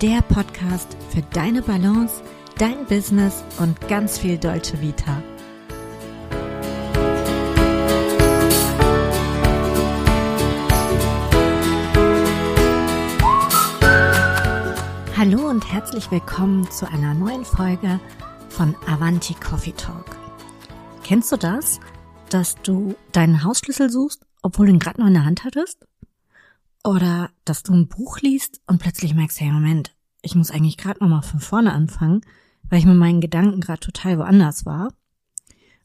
der Podcast für deine Balance, dein Business und ganz viel Deutsche Vita. Hallo und herzlich willkommen zu einer neuen Folge von Avanti Coffee Talk. Kennst du das, dass du deinen Hausschlüssel suchst, obwohl du ihn gerade noch in der Hand hattest? Oder dass du ein Buch liest und plötzlich merkst, hey Moment, ich muss eigentlich gerade nochmal von vorne anfangen, weil ich mit meinen Gedanken gerade total woanders war.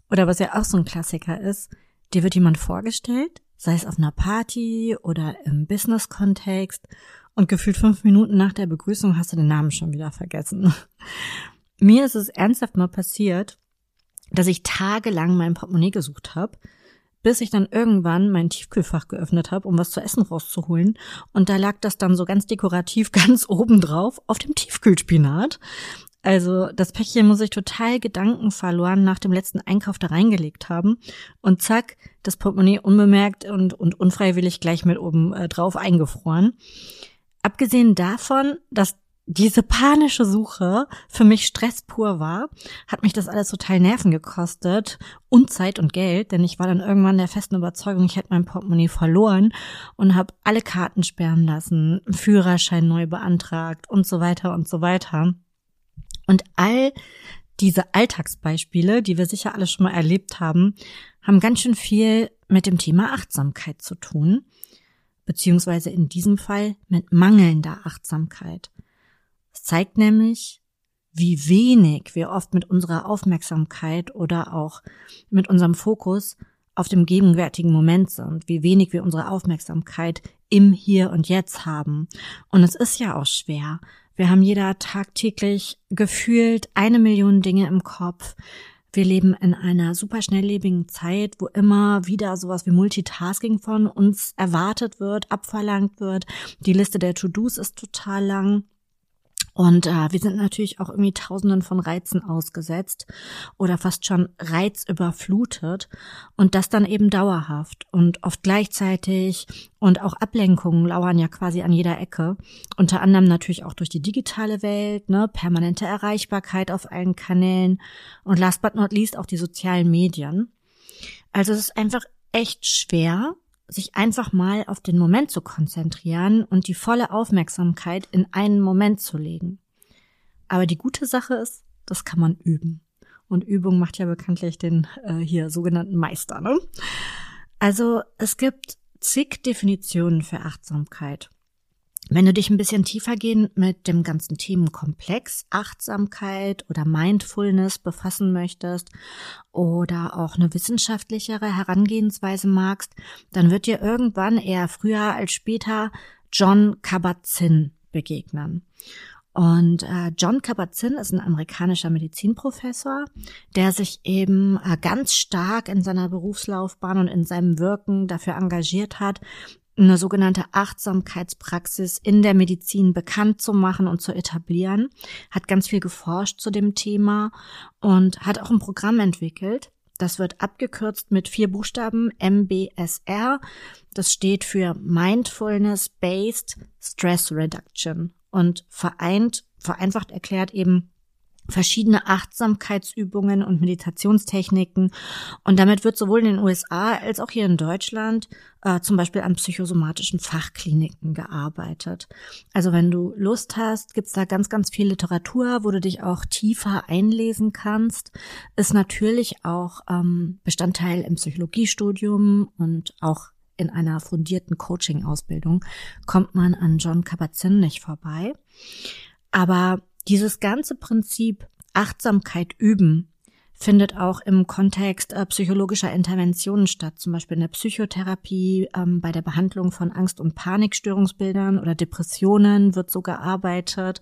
Oder was ja auch so ein Klassiker ist, dir wird jemand vorgestellt, sei es auf einer Party oder im Business-Kontext und gefühlt fünf Minuten nach der Begrüßung hast du den Namen schon wieder vergessen. Mir ist es ernsthaft mal passiert, dass ich tagelang mein Portemonnaie gesucht habe bis ich dann irgendwann mein Tiefkühlfach geöffnet habe, um was zu essen rauszuholen. Und da lag das dann so ganz dekorativ ganz oben drauf auf dem Tiefkühlspinat. Also das Päckchen muss ich total Gedanken verloren nach dem letzten Einkauf da reingelegt haben. Und zack, das Portemonnaie unbemerkt und, und unfreiwillig gleich mit oben äh, drauf eingefroren. Abgesehen davon, dass diese panische Suche für mich Stress pur war, hat mich das alles total Nerven gekostet und Zeit und Geld, denn ich war dann irgendwann der festen Überzeugung, ich hätte mein Portemonnaie verloren und habe alle Karten sperren lassen, Führerschein neu beantragt und so weiter und so weiter. Und all diese Alltagsbeispiele, die wir sicher alle schon mal erlebt haben, haben ganz schön viel mit dem Thema Achtsamkeit zu tun, beziehungsweise in diesem Fall mit mangelnder Achtsamkeit. Es zeigt nämlich, wie wenig wir oft mit unserer Aufmerksamkeit oder auch mit unserem Fokus auf dem gegenwärtigen Moment sind, wie wenig wir unsere Aufmerksamkeit im Hier und Jetzt haben. Und es ist ja auch schwer. Wir haben jeder tagtäglich gefühlt eine Million Dinge im Kopf. Wir leben in einer super schnelllebigen Zeit, wo immer wieder sowas wie Multitasking von uns erwartet wird, abverlangt wird. Die Liste der To-Dos ist total lang. Und äh, wir sind natürlich auch irgendwie tausenden von Reizen ausgesetzt oder fast schon reizüberflutet und das dann eben dauerhaft und oft gleichzeitig und auch Ablenkungen lauern ja quasi an jeder Ecke. Unter anderem natürlich auch durch die digitale Welt, ne, permanente Erreichbarkeit auf allen Kanälen und last but not least auch die sozialen Medien. Also es ist einfach echt schwer, sich einfach mal auf den Moment zu konzentrieren und die volle Aufmerksamkeit in einen Moment zu legen. Aber die gute Sache ist, das kann man üben. Und Übung macht ja bekanntlich den äh, hier sogenannten Meister. Ne? Also es gibt zig Definitionen für Achtsamkeit. Wenn du dich ein bisschen tiefer gehen mit dem ganzen Themenkomplex Achtsamkeit oder Mindfulness befassen möchtest oder auch eine wissenschaftlichere Herangehensweise magst, dann wird dir irgendwann eher früher als später John Kabat-Zinn begegnen. Und äh, John Kabat-Zinn ist ein amerikanischer Medizinprofessor, der sich eben äh, ganz stark in seiner Berufslaufbahn und in seinem Wirken dafür engagiert hat, eine sogenannte Achtsamkeitspraxis in der Medizin bekannt zu machen und zu etablieren, hat ganz viel geforscht zu dem Thema und hat auch ein Programm entwickelt. Das wird abgekürzt mit vier Buchstaben MBSR. Das steht für Mindfulness Based Stress Reduction und vereint, vereinfacht erklärt eben verschiedene Achtsamkeitsübungen und Meditationstechniken. Und damit wird sowohl in den USA als auch hier in Deutschland äh, zum Beispiel an psychosomatischen Fachkliniken gearbeitet. Also wenn du Lust hast, gibt's da ganz, ganz viel Literatur, wo du dich auch tiefer einlesen kannst. Ist natürlich auch ähm, Bestandteil im Psychologiestudium und auch in einer fundierten Coaching-Ausbildung kommt man an John Kabat-Zinn nicht vorbei. Aber dieses ganze Prinzip Achtsamkeit üben findet auch im Kontext äh, psychologischer Interventionen statt, zum Beispiel in der Psychotherapie, ähm, bei der Behandlung von Angst- und Panikstörungsbildern oder Depressionen wird so gearbeitet.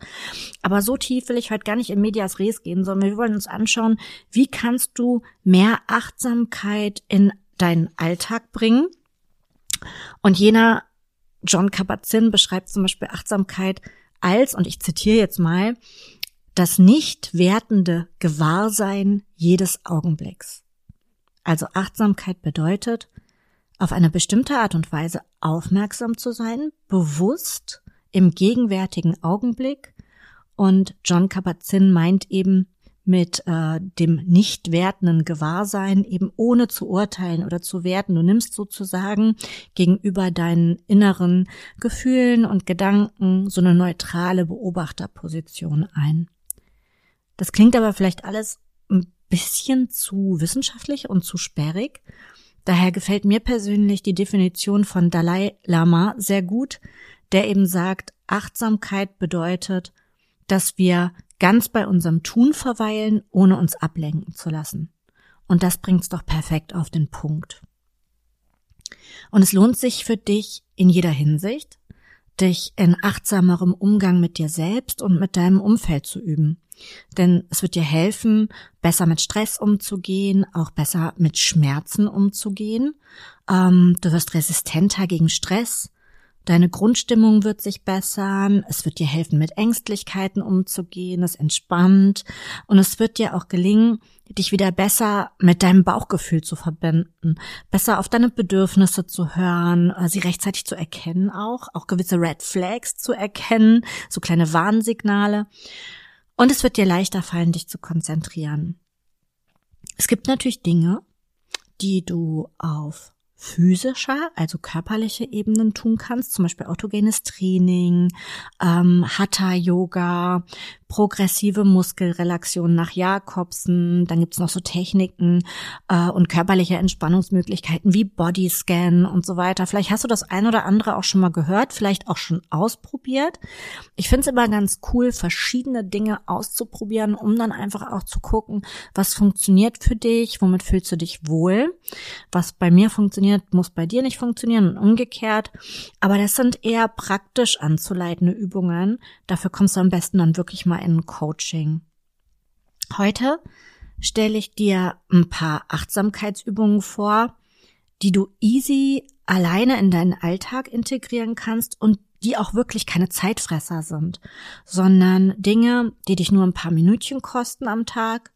Aber so tief will ich heute gar nicht in Medias Res gehen, sondern wir wollen uns anschauen, wie kannst du mehr Achtsamkeit in deinen Alltag bringen? Und jener John Kabat-Zinn beschreibt zum Beispiel Achtsamkeit als, und ich zitiere jetzt mal, das nicht wertende Gewahrsein jedes Augenblicks. Also Achtsamkeit bedeutet, auf eine bestimmte Art und Weise aufmerksam zu sein, bewusst im gegenwärtigen Augenblick Und John Kabat-Zinn meint eben mit äh, dem nicht wertenden Gewahrsein, eben ohne zu urteilen oder zu werten. Du nimmst sozusagen gegenüber deinen inneren Gefühlen und Gedanken so eine neutrale Beobachterposition ein. Das klingt aber vielleicht alles ein bisschen zu wissenschaftlich und zu sperrig. Daher gefällt mir persönlich die Definition von Dalai Lama sehr gut, der eben sagt, Achtsamkeit bedeutet, dass wir ganz bei unserem Tun verweilen, ohne uns ablenken zu lassen. Und das bringt's doch perfekt auf den Punkt. Und es lohnt sich für dich in jeder Hinsicht, dich in achtsamerem Umgang mit dir selbst und mit deinem Umfeld zu üben. Denn es wird dir helfen, besser mit Stress umzugehen, auch besser mit Schmerzen umzugehen. Ähm, du wirst resistenter gegen Stress. Deine Grundstimmung wird sich bessern, es wird dir helfen, mit Ängstlichkeiten umzugehen, es entspannt. Und es wird dir auch gelingen, dich wieder besser mit deinem Bauchgefühl zu verbinden, besser auf deine Bedürfnisse zu hören, äh, sie rechtzeitig zu erkennen auch, auch gewisse Red Flags zu erkennen, so kleine Warnsignale. Und es wird dir leichter fallen, dich zu konzentrieren. Es gibt natürlich Dinge, die du auf physischer, also körperliche Ebenen tun kannst, zum Beispiel autogenes Training, ähm, Hatha-Yoga, progressive Muskelrelaxion nach Jakobsen, dann gibt's noch so Techniken äh, und körperliche Entspannungsmöglichkeiten wie Bodyscan und so weiter. Vielleicht hast du das ein oder andere auch schon mal gehört, vielleicht auch schon ausprobiert. Ich finde es immer ganz cool, verschiedene Dinge auszuprobieren, um dann einfach auch zu gucken, was funktioniert für dich, womit fühlst du dich wohl. Was bei mir funktioniert, muss bei dir nicht funktionieren und umgekehrt. Aber das sind eher praktisch anzuleitende Übungen. Dafür kommst du am besten dann wirklich mal in Coaching. Heute stelle ich dir ein paar Achtsamkeitsübungen vor, die du easy alleine in deinen Alltag integrieren kannst und die auch wirklich keine Zeitfresser sind, sondern Dinge, die dich nur ein paar Minütchen kosten am Tag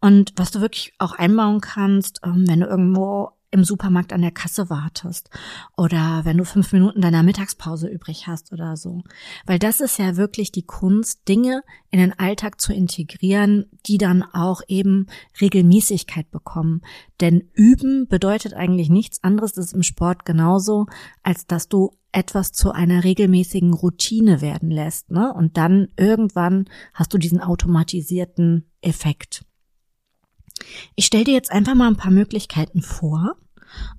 und was du wirklich auch einbauen kannst, ähm, wenn du irgendwo im Supermarkt an der Kasse wartest oder wenn du fünf Minuten deiner Mittagspause übrig hast oder so. Weil das ist ja wirklich die Kunst, Dinge in den Alltag zu integrieren, die dann auch eben Regelmäßigkeit bekommen. Denn üben bedeutet eigentlich nichts anderes, das ist im Sport genauso, als dass du etwas zu einer regelmäßigen Routine werden lässt. Ne? Und dann irgendwann hast du diesen automatisierten Effekt. Ich stelle dir jetzt einfach mal ein paar Möglichkeiten vor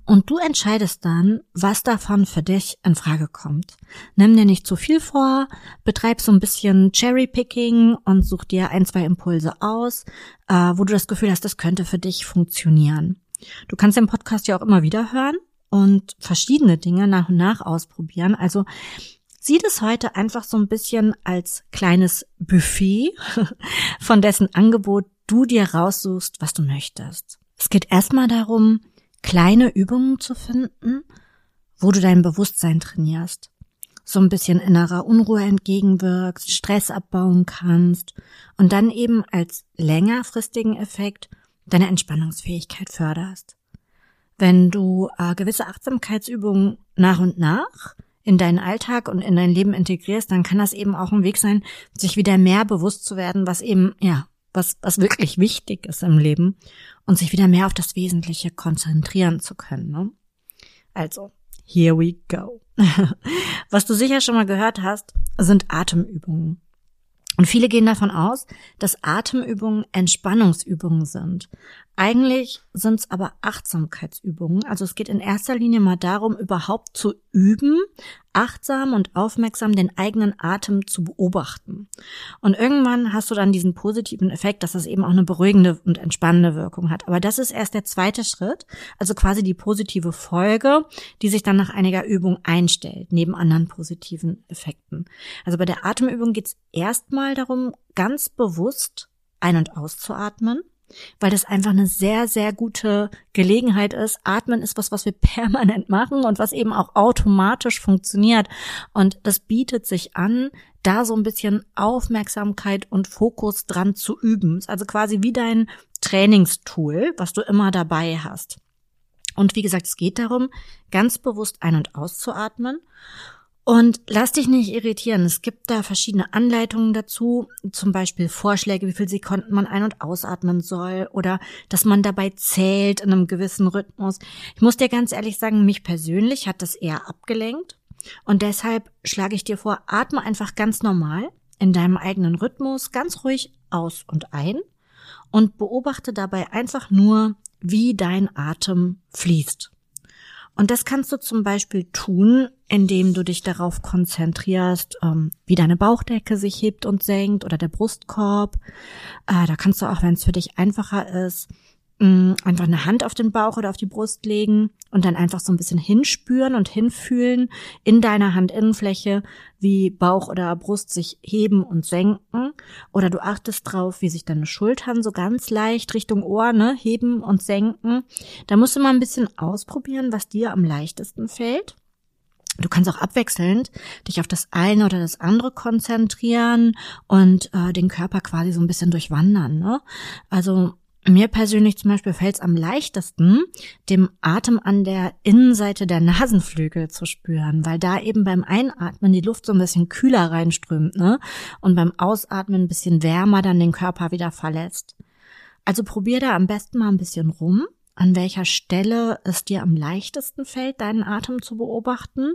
und du entscheidest dann, was davon für dich in Frage kommt. Nimm dir nicht zu viel vor, betreib so ein bisschen Cherry-Picking und such dir ein, zwei Impulse aus, äh, wo du das Gefühl hast, das könnte für dich funktionieren. Du kannst den Podcast ja auch immer wieder hören und verschiedene Dinge nach und nach ausprobieren. Also sieh das heute einfach so ein bisschen als kleines Buffet, von dessen Angebot du dir raussuchst, was du möchtest. Es geht erstmal darum, kleine Übungen zu finden, wo du dein Bewusstsein trainierst, so ein bisschen innerer Unruhe entgegenwirkst, Stress abbauen kannst und dann eben als längerfristigen Effekt deine Entspannungsfähigkeit förderst. Wenn du äh, gewisse Achtsamkeitsübungen nach und nach in deinen Alltag und in dein Leben integrierst, dann kann das eben auch ein Weg sein, sich wieder mehr bewusst zu werden, was eben, ja, was, was wirklich wichtig ist im Leben und sich wieder mehr auf das Wesentliche konzentrieren zu können. Ne? Also, here we go. was du sicher schon mal gehört hast, sind Atemübungen. Und viele gehen davon aus, dass Atemübungen Entspannungsübungen sind. Eigentlich sind es aber Achtsamkeitsübungen. Also es geht in erster Linie mal darum, überhaupt zu üben, achtsam und aufmerksam den eigenen Atem zu beobachten. Und irgendwann hast du dann diesen positiven Effekt, dass das eben auch eine beruhigende und entspannende Wirkung hat. Aber das ist erst der zweite Schritt, also quasi die positive Folge, die sich dann nach einiger Übung einstellt, neben anderen positiven Effekten. Also bei der Atemübung geht es erstmal darum, ganz bewusst ein- und auszuatmen weil das einfach eine sehr, sehr gute Gelegenheit ist. Atmen ist was, was wir permanent machen und was eben auch automatisch funktioniert. Und das bietet sich an, da so ein bisschen Aufmerksamkeit und Fokus dran zu üben. Also quasi wie dein Trainingstool, was du immer dabei hast. Und wie gesagt, es geht darum, ganz bewusst ein- und auszuatmen Und lass dich nicht irritieren. Es gibt da verschiedene Anleitungen dazu, zum Beispiel Vorschläge, wie viel Sekunden man ein- und ausatmen soll oder dass man dabei zählt in einem gewissen Rhythmus. Ich muss dir ganz ehrlich sagen, mich persönlich hat das eher abgelenkt und deshalb schlage ich dir vor, atme einfach ganz normal in deinem eigenen Rhythmus, ganz ruhig aus und ein und beobachte dabei einfach nur, wie dein Atem fließt. Und das kannst du zum Beispiel tun, indem du dich darauf konzentrierst, ähm, wie deine Bauchdecke sich hebt und senkt oder der Brustkorb. Äh, da kannst du auch, wenn es für dich einfacher ist, mh, einfach eine Hand auf den Bauch oder auf die Brust legen und dann einfach so ein bisschen hinspüren und hinfühlen in deiner Handinnenfläche, wie Bauch oder Brust sich heben und senken. Oder du achtest drauf, wie sich deine Schultern so ganz leicht Richtung Ohr ne, heben und senken. Da musst du mal ein bisschen ausprobieren, was dir am leichtesten fällt. Du kannst auch abwechselnd dich auf das eine oder das andere konzentrieren und äh, den Körper quasi so ein bisschen durchwandern. Ne? Also mir persönlich zum Beispiel fällt es am leichtesten, dem Atem an der Innenseite der Nasenflügel zu spüren, weil da eben beim Einatmen die Luft so ein bisschen kühler reinströmt, ne? Und beim Ausatmen ein bisschen wärmer dann den Körper wieder verlässt. Also probier da am besten mal ein bisschen rum an welcher Stelle es dir am leichtesten fällt, deinen Atem zu beobachten.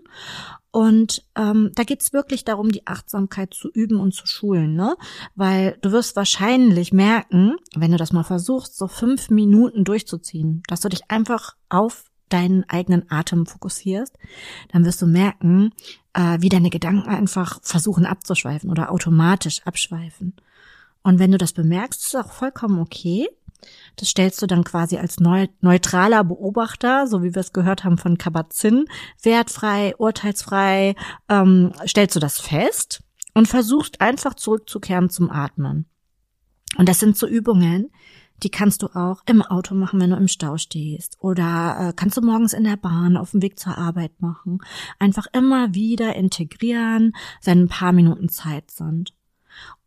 Und ähm, da geht's wirklich darum, die Achtsamkeit zu üben und zu schulen, ne? Weil du wirst wahrscheinlich merken, wenn du das mal versuchst, so fünf Minuten durchzuziehen, dass du dich einfach auf deinen eigenen Atem fokussierst, dann wirst du merken, äh, wie deine Gedanken einfach versuchen abzuschweifen oder automatisch abschweifen. Und wenn du das bemerkst, ist es auch vollkommen okay. Das stellst du dann quasi als neutraler Beobachter, so wie wir es gehört haben von Kabat-Zinn, wertfrei, urteilsfrei, ähm, stellst du das fest und versuchst einfach zurückzukehren zum Atmen. Und das sind so Übungen, die kannst du auch im Auto machen, wenn du im Stau stehst. Oder äh, kannst du morgens in der Bahn auf dem Weg zur Arbeit machen. Einfach immer wieder integrieren, wenn ein paar Minuten Zeit sind.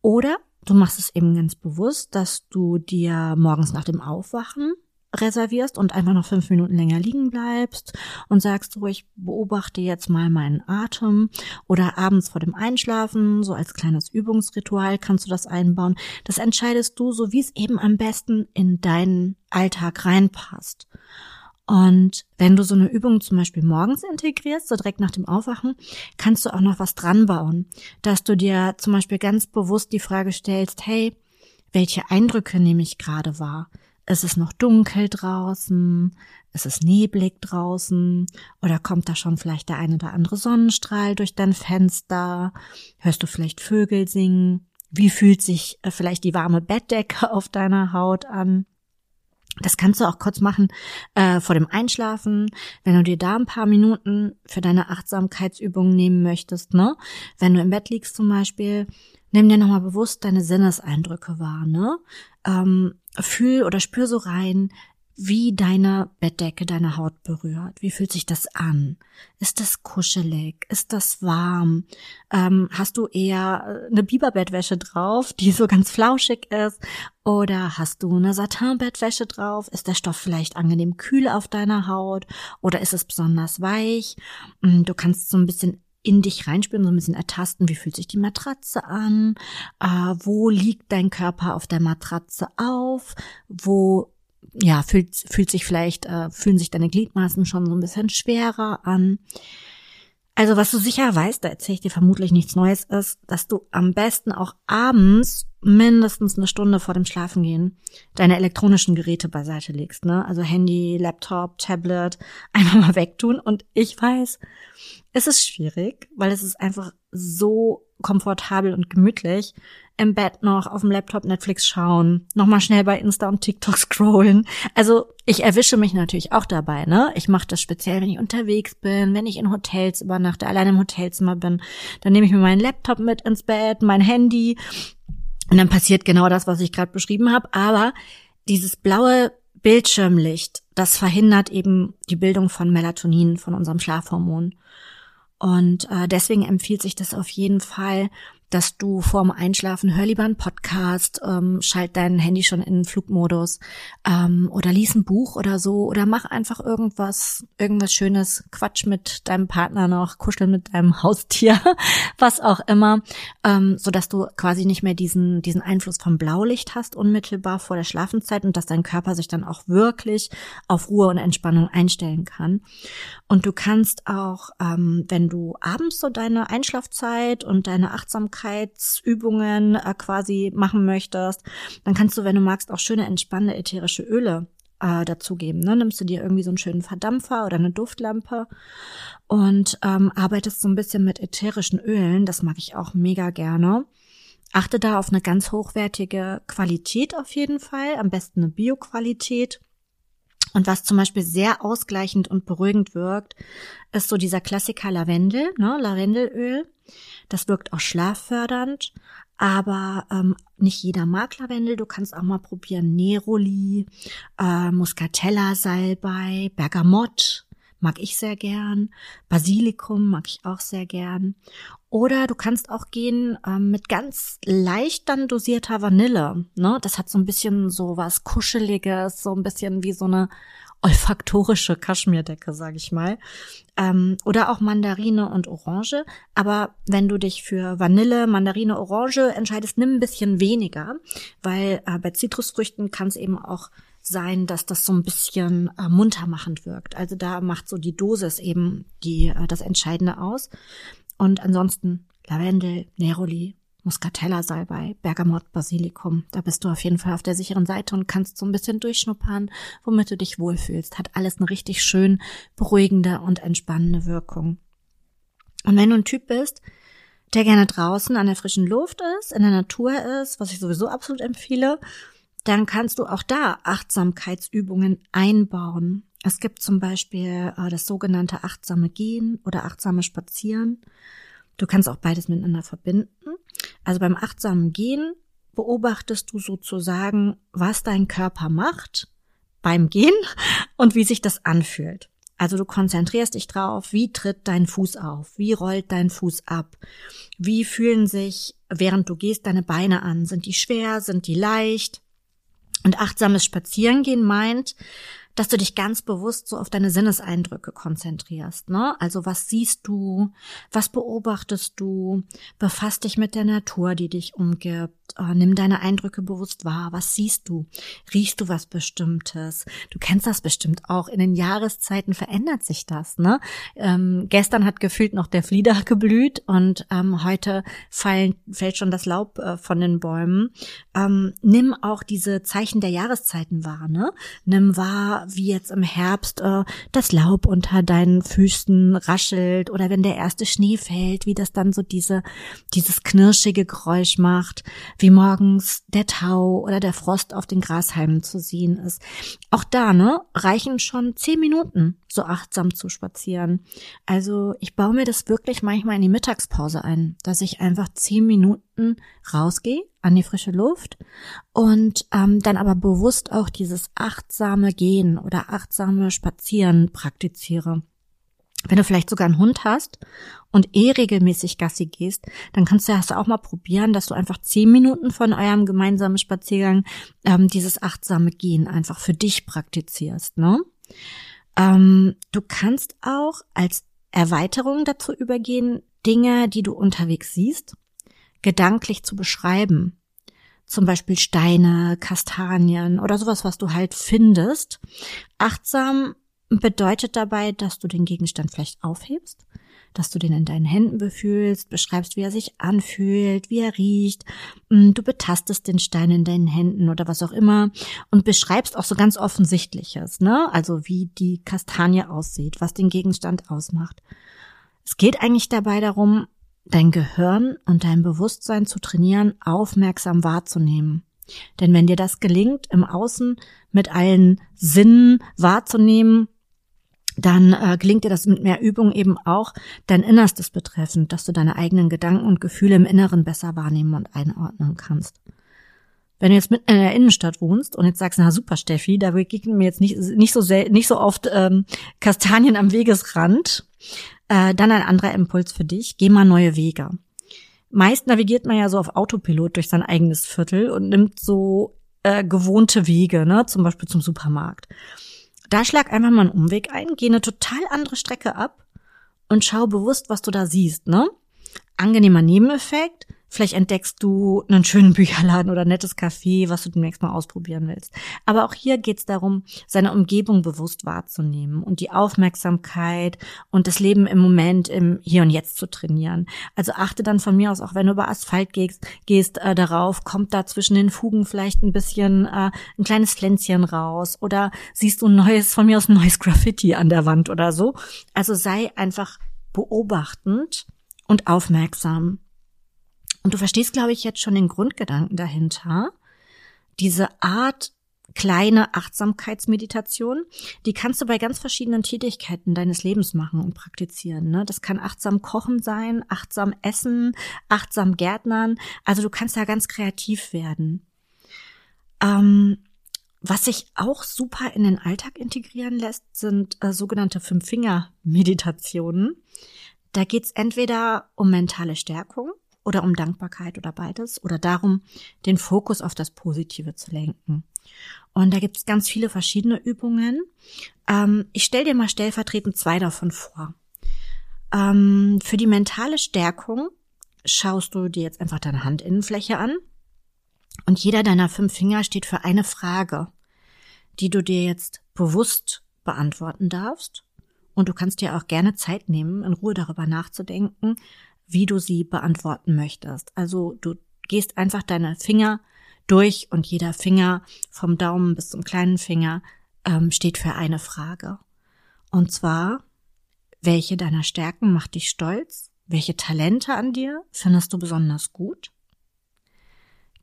Oder Du machst es eben ganz bewusst, dass du dir morgens nach dem Aufwachen reservierst und einfach noch fünf Minuten länger liegen bleibst und sagst so, ich beobachte jetzt mal meinen Atem oder abends vor dem Einschlafen, so als kleines Übungsritual kannst du das einbauen. Das entscheidest du, so wie es eben am besten in deinen Alltag reinpasst. Und wenn du so eine Übung zum Beispiel morgens integrierst, so direkt nach dem Aufwachen, kannst du auch noch was dran bauen, dass du dir zum Beispiel ganz bewusst die Frage stellst, hey, welche Eindrücke nehme ich gerade wahr? Ist es noch dunkel draußen? Ist es neblig draußen? Oder kommt da schon vielleicht der ein oder andere Sonnenstrahl durch dein Fenster? Hörst du vielleicht Vögel singen? Wie fühlt sich äh, vielleicht die warme Bettdecke auf deiner Haut an? Das kannst du auch kurz machen äh, vor dem Einschlafen, wenn du dir da ein paar Minuten für deine Achtsamkeitsübungen nehmen möchtest. Ne? Wenn du im Bett liegst zum Beispiel, nimm dir nochmal bewusst deine Sinneseindrücke wahr. Ne? Ähm, fühl oder spür so rein, wie deine Bettdecke deine Haut berührt. Wie fühlt sich das an? Ist das kuschelig? Ist das warm? Ähm, hast du eher eine Biberbettwäsche drauf, die so ganz flauschig ist? Oder hast du eine Satinbettwäsche drauf? Ist der Stoff vielleicht angenehm kühl auf deiner Haut? Oder ist es besonders weich? Mm, du kannst so ein bisschen in dich reinspüren, so ein bisschen ertasten, wie fühlt sich die Matratze an, äh, wo liegt dein Körper auf der Matratze auf, wo ja, fühlt, fühlt sich vielleicht, äh, fühlen sich deine Gliedmaßen schon so ein bisschen schwerer an. Also was du sicher weißt, da erzähle ich dir vermutlich nichts Neues, ist, dass du am besten auch abends mindestens eine Stunde vor dem Schlafengehen deine elektronischen Geräte beiseite legst, ne? Also Handy, Laptop, Tablet, einfach mal wegtun. Und ich weiß, es ist schwierig, weil es ist einfach so komfortabel und gemütlich, im Bett noch auf dem Laptop Netflix schauen, nochmal schnell bei Insta und TikTok scrollen. Also ich erwische mich natürlich auch dabei, ne? Ich mache das speziell, wenn ich unterwegs bin, wenn ich in Hotels übernachte, allein im Hotelzimmer bin, dann nehme ich mir meinen Laptop mit ins Bett, mein Handy und dann passiert genau das, was ich gerade beschrieben habe. Aber dieses blaue Bildschirmlicht, das verhindert eben die Bildung von Melatonin, von unserem Schlafhormon. Und äh, deswegen empfiehlt sich das auf jeden Fall, dass du vorm Einschlafen hör lieber einen Podcast, ähm, schalt dein Handy schon in Flugmodus ähm, oder lies ein Buch oder so oder mach einfach irgendwas, irgendwas Schönes, Quatsch mit deinem Partner noch, kuschel mit deinem Haustier, was auch immer, ähm, so dass du quasi nicht mehr diesen diesen Einfluss vom Blaulicht hast unmittelbar vor der Schlafenszeit und dass dein Körper sich dann auch wirklich auf Ruhe und Entspannung einstellen kann. Und du kannst auch, ähm, wenn du abends so deine Einschlafzeit und deine Achtsamkeitsübungen äh, quasi machen möchtest, dann kannst du, wenn du magst, auch schöne entspannende ätherische Öle äh, dazugeben. Ne? Nimmst du dir irgendwie so einen schönen Verdampfer oder eine Duftlampe und ähm, arbeitest so ein bisschen mit ätherischen Ölen. Das mag ich auch mega gerne. Achte da auf eine ganz hochwertige Qualität auf jeden Fall, am besten eine Bioqualität. Und was zum Beispiel sehr ausgleichend und beruhigend wirkt, ist so dieser Klassiker Lavendel, ne, Lavendelöl. Das wirkt auch schlaffördernd, aber ähm, nicht jeder mag Lavendel. Du kannst auch mal probieren Neroli, äh, Muscatella Salbei, Bergamott mag ich sehr gern, Basilikum mag ich auch sehr gern. Oder du kannst auch gehen ähm, mit ganz leicht dann dosierter Vanille. Ne? Das hat so ein bisschen so was Kuscheliges, so ein bisschen wie so eine olfaktorische Kaschmirdecke, sag ich mal. Ähm, oder auch Mandarine und Orange. Aber wenn du dich für Vanille, Mandarine, Orange entscheidest, nimm ein bisschen weniger, weil äh, bei Zitrusfrüchten kann es eben auch sein, dass das so ein bisschen äh, muntermachend wirkt. Also da macht so die Dosis eben die äh, das Entscheidende aus. Und ansonsten Lavendel, Neroli, Muscatella Salbei, Bergamott, Basilikum. Da bist du auf jeden Fall auf der sicheren Seite und kannst so ein bisschen durchschnuppern, womit du dich wohlfühlst. Hat alles eine richtig schön beruhigende und entspannende Wirkung. Und wenn du ein Typ bist, der gerne draußen an der frischen Luft ist, in der Natur ist, was ich sowieso absolut empfehle, dann kannst du auch da Achtsamkeitsübungen einbauen. Es gibt zum Beispiel äh, das sogenannte achtsame Gehen oder achtsame Spazieren. Du kannst auch beides miteinander verbinden. Also beim achtsamen Gehen beobachtest du sozusagen, was dein Körper macht beim Gehen und wie sich das anfühlt. Also du konzentrierst dich drauf, wie tritt dein Fuß auf, wie rollt dein Fuß ab, wie fühlen sich, während du gehst, deine Beine an, sind die schwer, sind die leicht. Und achtsames Spazierengehen meint, dass du dich ganz bewusst so auf deine Sinneseindrücke konzentrierst. Ne? Also was siehst du, was beobachtest du, befass dich mit der Natur, die dich umgibt, oh, nimm deine Eindrücke bewusst wahr. Was siehst du? Riechst du was Bestimmtes? Du kennst das bestimmt auch. In den Jahreszeiten verändert sich das. Ne? Ähm, gestern hat gefühlt noch der Flieder geblüht und ähm, heute fallen, fällt schon das Laub äh, von den Bäumen. Ähm, nimm auch diese Zeichen der Jahreszeiten wahr. Ne? Nimm wahr, wie jetzt im Herbst äh, das Laub unter deinen Füßen raschelt oder wenn der erste Schnee fällt, wie das dann so diese dieses knirschige Geräusch macht wie morgens der Tau oder der Frost auf den Grashalmen zu sehen ist. Auch da, ne, reichen schon zehn Minuten, so achtsam zu spazieren. Also ich baue mir das wirklich manchmal in die Mittagspause ein, dass ich einfach zehn Minuten rausgehe an die frische Luft und ähm, dann aber bewusst auch dieses achtsame Gehen oder achtsame Spazieren praktiziere. Wenn du vielleicht sogar einen Hund hast und eh regelmäßig Gassi gehst, dann kannst du das auch mal probieren, dass du einfach zehn Minuten von eurem gemeinsamen Spaziergang ähm, dieses achtsame Gehen einfach für dich praktizierst. Ne? Ähm, du kannst auch als Erweiterung dazu übergehen, Dinge, die du unterwegs siehst, gedanklich zu beschreiben. Zum Beispiel Steine, Kastanien oder sowas, was du halt findest. Achtsam bedeutet dabei, dass du den Gegenstand vielleicht aufhebst, dass du den in deinen Händen befühlst, beschreibst, wie er sich anfühlt, wie er riecht, mm, du betastest den Stein in deinen Händen oder was auch immer und beschreibst auch so ganz Offensichtliches, ne? Also wie die Kastanie aussieht, was den Gegenstand ausmacht. Es geht eigentlich dabei darum, dein Gehirn und dein Bewusstsein zu trainieren, aufmerksam wahrzunehmen. Denn wenn dir das gelingt, im Außen mit allen Sinnen wahrzunehmen, dann äh, gelingt dir das mit mehr Übung eben auch dein Innerstes betreffend, dass du deine eigenen Gedanken und Gefühle im Inneren besser wahrnehmen und einordnen kannst. Wenn du jetzt mitten in der Innenstadt wohnst und jetzt sagst, na super Steffi, da begegnen mir jetzt nicht, nicht so sel nicht so oft ähm, Kastanien am Wegesrand, äh, dann ein anderer Impuls für dich, geh mal neue Wege. meist navigiert man ja so auf Autopilot durch sein eigenes Viertel und nimmt so äh, gewohnte Wege, ne, zum Beispiel zum Supermarkt. Da schlag einfach mal einen Umweg ein, geh eine total andere Strecke ab und schau bewusst, was du da siehst, ne? Angenehmer Nebeneffekt, Vielleicht entdeckst du einen schönen Bücherladen oder ein nettes Café, was du demnächst mal ausprobieren willst. Aber auch hier geht es darum, seine Umgebung bewusst wahrzunehmen und die Aufmerksamkeit und das Leben im Moment, im Hier und Jetzt zu trainieren. Also achte dann von mir aus, auch wenn du über Asphalt gehst, gehst äh, darauf, kommt da zwischen den Fugen vielleicht ein bisschen äh, ein kleines Pflänzchen raus oder siehst du ein neues, von mir aus ein neues Graffiti an der Wand oder so. Also sei einfach beobachtend und aufmerksam. Und du verstehst, glaube ich, jetzt schon den Grundgedanken dahinter. Diese Art kleine Achtsamkeitsmeditation, die kannst du bei ganz verschiedenen Tätigkeiten deines Lebens machen und praktizieren. Ne? Das kann achtsam kochen sein, achtsam essen, achtsam Gärtnern. Also du kannst da ganz kreativ werden. Ähm, was sich auch super in den Alltag integrieren lässt, sind äh, sogenannte Fünf-Finger-Meditationen. Da geht's entweder um mentale Stärkung, oder um Dankbarkeit oder beides oder darum, den Fokus auf das Positive zu lenken. Und da gibt es ganz viele verschiedene Übungen. Ähm, ich stelle dir mal stellvertretend zwei davon vor. Ähm, für die mentale Stärkung schaust du dir jetzt einfach deine Handinnenfläche an und jeder deiner fünf Finger steht für eine Frage, die du dir jetzt bewusst beantworten darfst. Und du kannst dir auch gerne Zeit nehmen, in Ruhe darüber nachzudenken, wie du sie beantworten möchtest. Also du gehst einfach deine Finger durch und jeder Finger vom Daumen bis zum kleinen Finger ähm, steht für eine Frage. Und zwar, welche deiner Stärken macht dich stolz? Welche Talente an dir findest du besonders gut?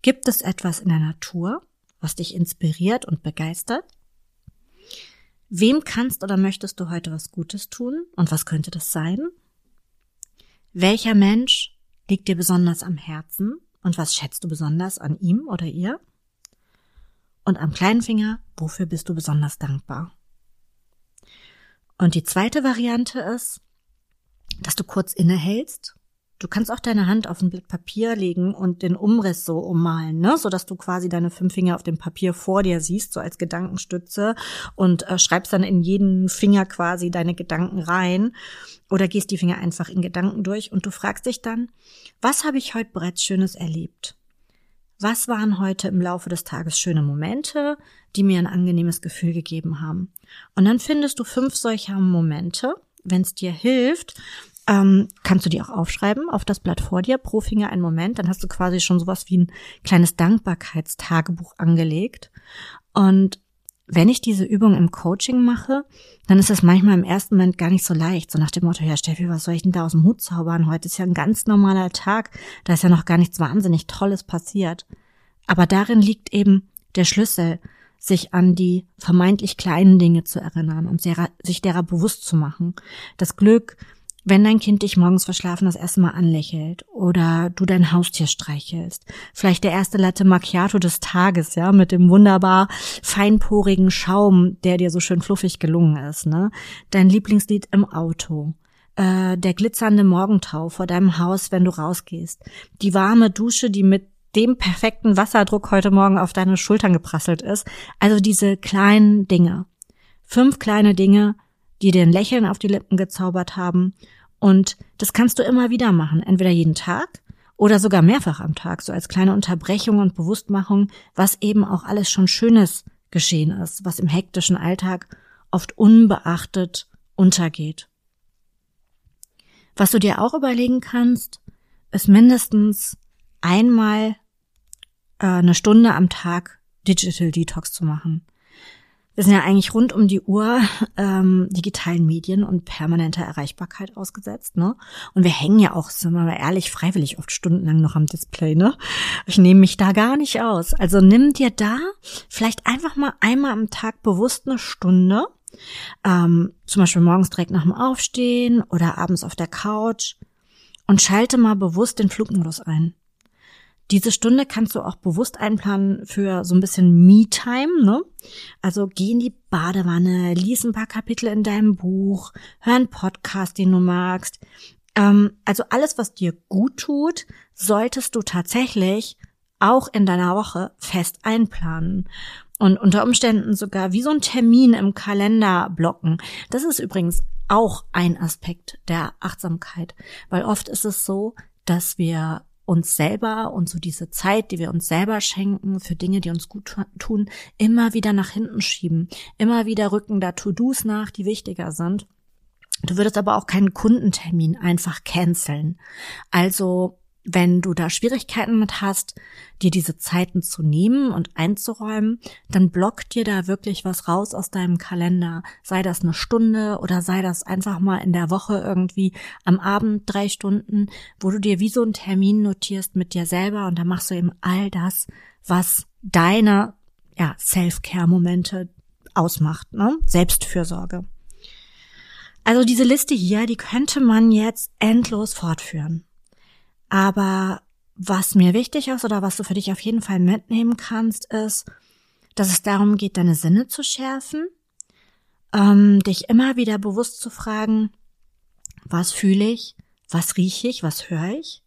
Gibt es etwas in der Natur, was dich inspiriert und begeistert? Wem kannst oder möchtest du heute was Gutes tun und was könnte das sein? Welcher Mensch liegt dir besonders am Herzen und was schätzt du besonders an ihm oder ihr? Und am kleinen Finger, wofür bist du besonders dankbar? Und die zweite Variante ist, dass du kurz innehältst Du kannst auch deine Hand auf ein Blatt Papier legen und den Umriss so ummalen, ne, so dass du quasi deine fünf Finger auf dem Papier vor dir siehst, so als Gedankenstütze und äh, schreibst dann in jeden Finger quasi deine Gedanken rein oder gehst die Finger einfach in Gedanken durch und du fragst dich dann, was habe ich heute bereits Schönes erlebt? Was waren heute im Laufe des Tages schöne Momente, die mir ein angenehmes Gefühl gegeben haben? Und dann findest du fünf solcher Momente, wenn es dir hilft, ähm, kannst du die auch aufschreiben auf das Blatt vor dir, pro Finger einen Moment. Dann hast du quasi schon sowas wie ein kleines Dankbarkeitstagebuch angelegt. Und wenn ich diese Übung im Coaching mache, dann ist es manchmal im ersten Moment gar nicht so leicht. So nach dem Motto, ja Steffi, was soll ich denn da aus dem Hut zaubern? Heute ist ja ein ganz normaler Tag. Da ist ja noch gar nichts wahnsinnig Tolles passiert. Aber darin liegt eben der Schlüssel, sich an die vermeintlich kleinen Dinge zu erinnern und sich derer bewusst zu machen. Das Glück, wenn dein Kind dich morgens verschlafen das erste Mal anlächelt oder du dein Haustier streichelst, vielleicht der erste Latte Macchiato des Tages, ja, mit dem wunderbar feinporigen Schaum, der dir so schön fluffig gelungen ist, ne? Dein Lieblingslied im Auto, äh, der glitzernde Morgentau vor deinem Haus, wenn du rausgehst, die warme Dusche, die mit dem perfekten Wasserdruck heute Morgen auf deine Schultern geprasselt ist. Also diese kleinen Dinge. Fünf kleine Dinge, die dir ein Lächeln auf die Lippen gezaubert haben. Und das kannst du immer wieder machen, entweder jeden Tag oder sogar mehrfach am Tag, so als kleine Unterbrechung und Bewusstmachung, was eben auch alles schon Schönes geschehen ist, was im hektischen Alltag oft unbeachtet untergeht. Was du dir auch überlegen kannst, ist mindestens einmal äh, eine Stunde am Tag Digital Detox zu machen. Wir sind ja eigentlich rund um die Uhr ähm, digitalen Medien und permanenter Erreichbarkeit ausgesetzt, ne? Und wir hängen ja auch, sind wir mal ehrlich, freiwillig oft stundenlang noch am Display, ne? Ich nehme mich da gar nicht aus. Also nimm dir da vielleicht einfach mal einmal am Tag bewusst eine Stunde, ähm, zum Beispiel morgens direkt nach dem Aufstehen oder abends auf der Couch und schalte mal bewusst den Flugmodus ein. Diese Stunde kannst du auch bewusst einplanen für so ein bisschen Me-Time, ne? Also geh in die Badewanne, lies ein paar Kapitel in deinem Buch, hör einen Podcast, den du magst, Ähm, also alles, was dir gut tut, solltest du tatsächlich auch in deiner Woche fest einplanen und unter Umständen sogar wie so ein Termin im Kalender blocken. Das ist übrigens auch ein Aspekt der Achtsamkeit, weil oft ist es so, dass wir uns selber und so diese Zeit, die wir uns selber schenken für Dinge, die uns gut tun, immer wieder nach hinten schieben. Immer wieder rücken da To-Dos nach, die wichtiger sind. Du würdest aber auch keinen Kundentermin einfach canceln. Also wenn du da Schwierigkeiten mit hast, dir diese Zeiten zu nehmen und einzuräumen, dann block dir da wirklich was raus aus deinem Kalender. Sei das eine Stunde oder sei das einfach mal in der Woche irgendwie am Abend drei Stunden, wo du dir wie so einen Termin notierst mit dir selber und da machst du eben all das, was deine ja, Self-Care-Momente ausmacht, ne? Selbstfürsorge. Also diese Liste hier, die könnte man jetzt endlos fortführen. Aber was mir wichtig ist oder was du für dich auf jeden Fall mitnehmen kannst, ist, dass es darum geht, deine Sinne zu schärfen, ähm, dich immer wieder bewusst zu fragen, was fühle ich, was rieche ich, was höre ich,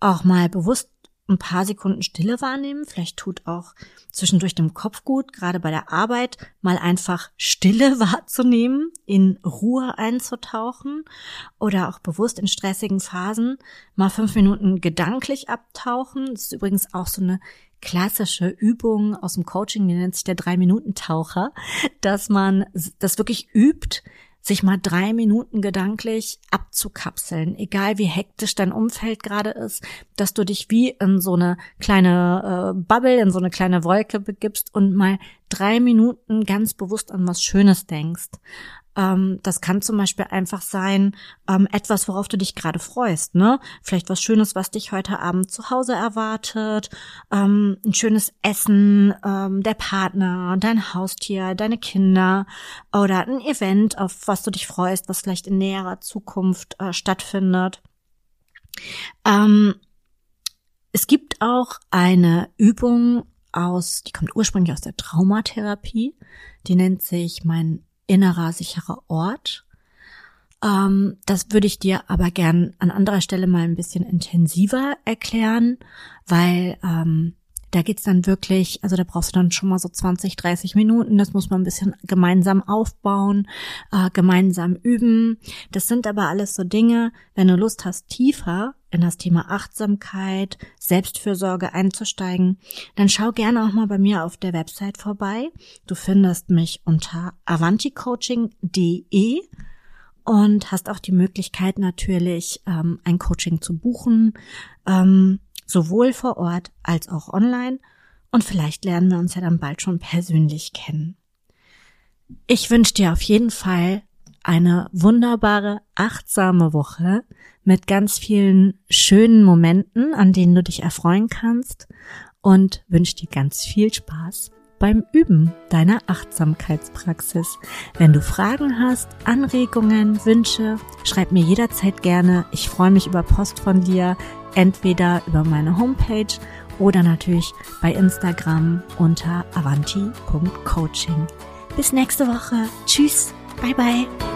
auch mal bewusst ein paar Sekunden Stille wahrnehmen. Vielleicht tut auch zwischendurch dem Kopf gut, gerade bei der Arbeit, mal einfach Stille wahrzunehmen, in Ruhe einzutauchen oder auch bewusst in stressigen Phasen mal fünf Minuten gedanklich abtauchen. Das ist übrigens auch so eine klassische Übung aus dem Coaching, die nennt sich der Drei-Minuten-Taucher, dass man das wirklich übt, sich mal drei Minuten gedanklich abzukapseln, egal wie hektisch dein Umfeld gerade ist, dass du dich wie in so eine kleine äh, Bubble, in so eine kleine Wolke begibst und mal drei Minuten ganz bewusst an was Schönes denkst. Ähm, das kann zum Beispiel einfach sein, ähm, etwas, worauf du dich gerade freust, ne? Vielleicht was Schönes, was dich heute Abend zu Hause erwartet, ähm, ein schönes Essen, ähm, der Partner, dein Haustier, deine Kinder oder ein Event, auf was du dich freust, was vielleicht in näherer Zukunft äh, stattfindet. Ähm, es gibt auch eine Übung aus, die kommt ursprünglich aus der Traumatherapie, die nennt sich mein innerer sicherer Ort. Ähm, das würde ich dir aber gern an anderer Stelle mal ein bisschen intensiver erklären, weil ähm, da geht's dann wirklich, also da brauchst du dann schon mal so 20, 30 Minuten. Das muss man ein bisschen gemeinsam aufbauen, äh, gemeinsam üben. Das sind aber alles so Dinge, wenn du Lust hast, tiefer in das Thema Achtsamkeit, Selbstfürsorge einzusteigen, dann schau gerne auch mal bei mir auf der Website vorbei. Du findest mich unter avanticoaching.de und hast auch die Möglichkeit natürlich ähm, ein Coaching zu buchen, ähm, sowohl vor Ort als auch online. Und vielleicht lernen wir uns ja dann bald schon persönlich kennen. Ich wünsche dir auf jeden Fall eine wunderbare, achtsame Woche mit ganz vielen schönen Momenten, an denen du dich erfreuen kannst und wünsche dir ganz viel Spaß beim Üben deiner Achtsamkeitspraxis. Wenn du Fragen hast, Anregungen, Wünsche, schreib mir jederzeit gerne. Ich freue mich über Post von dir, entweder über meine Homepage oder natürlich bei Instagram unter avanti.coaching. Bis nächste Woche. Tschüss. Bye bye.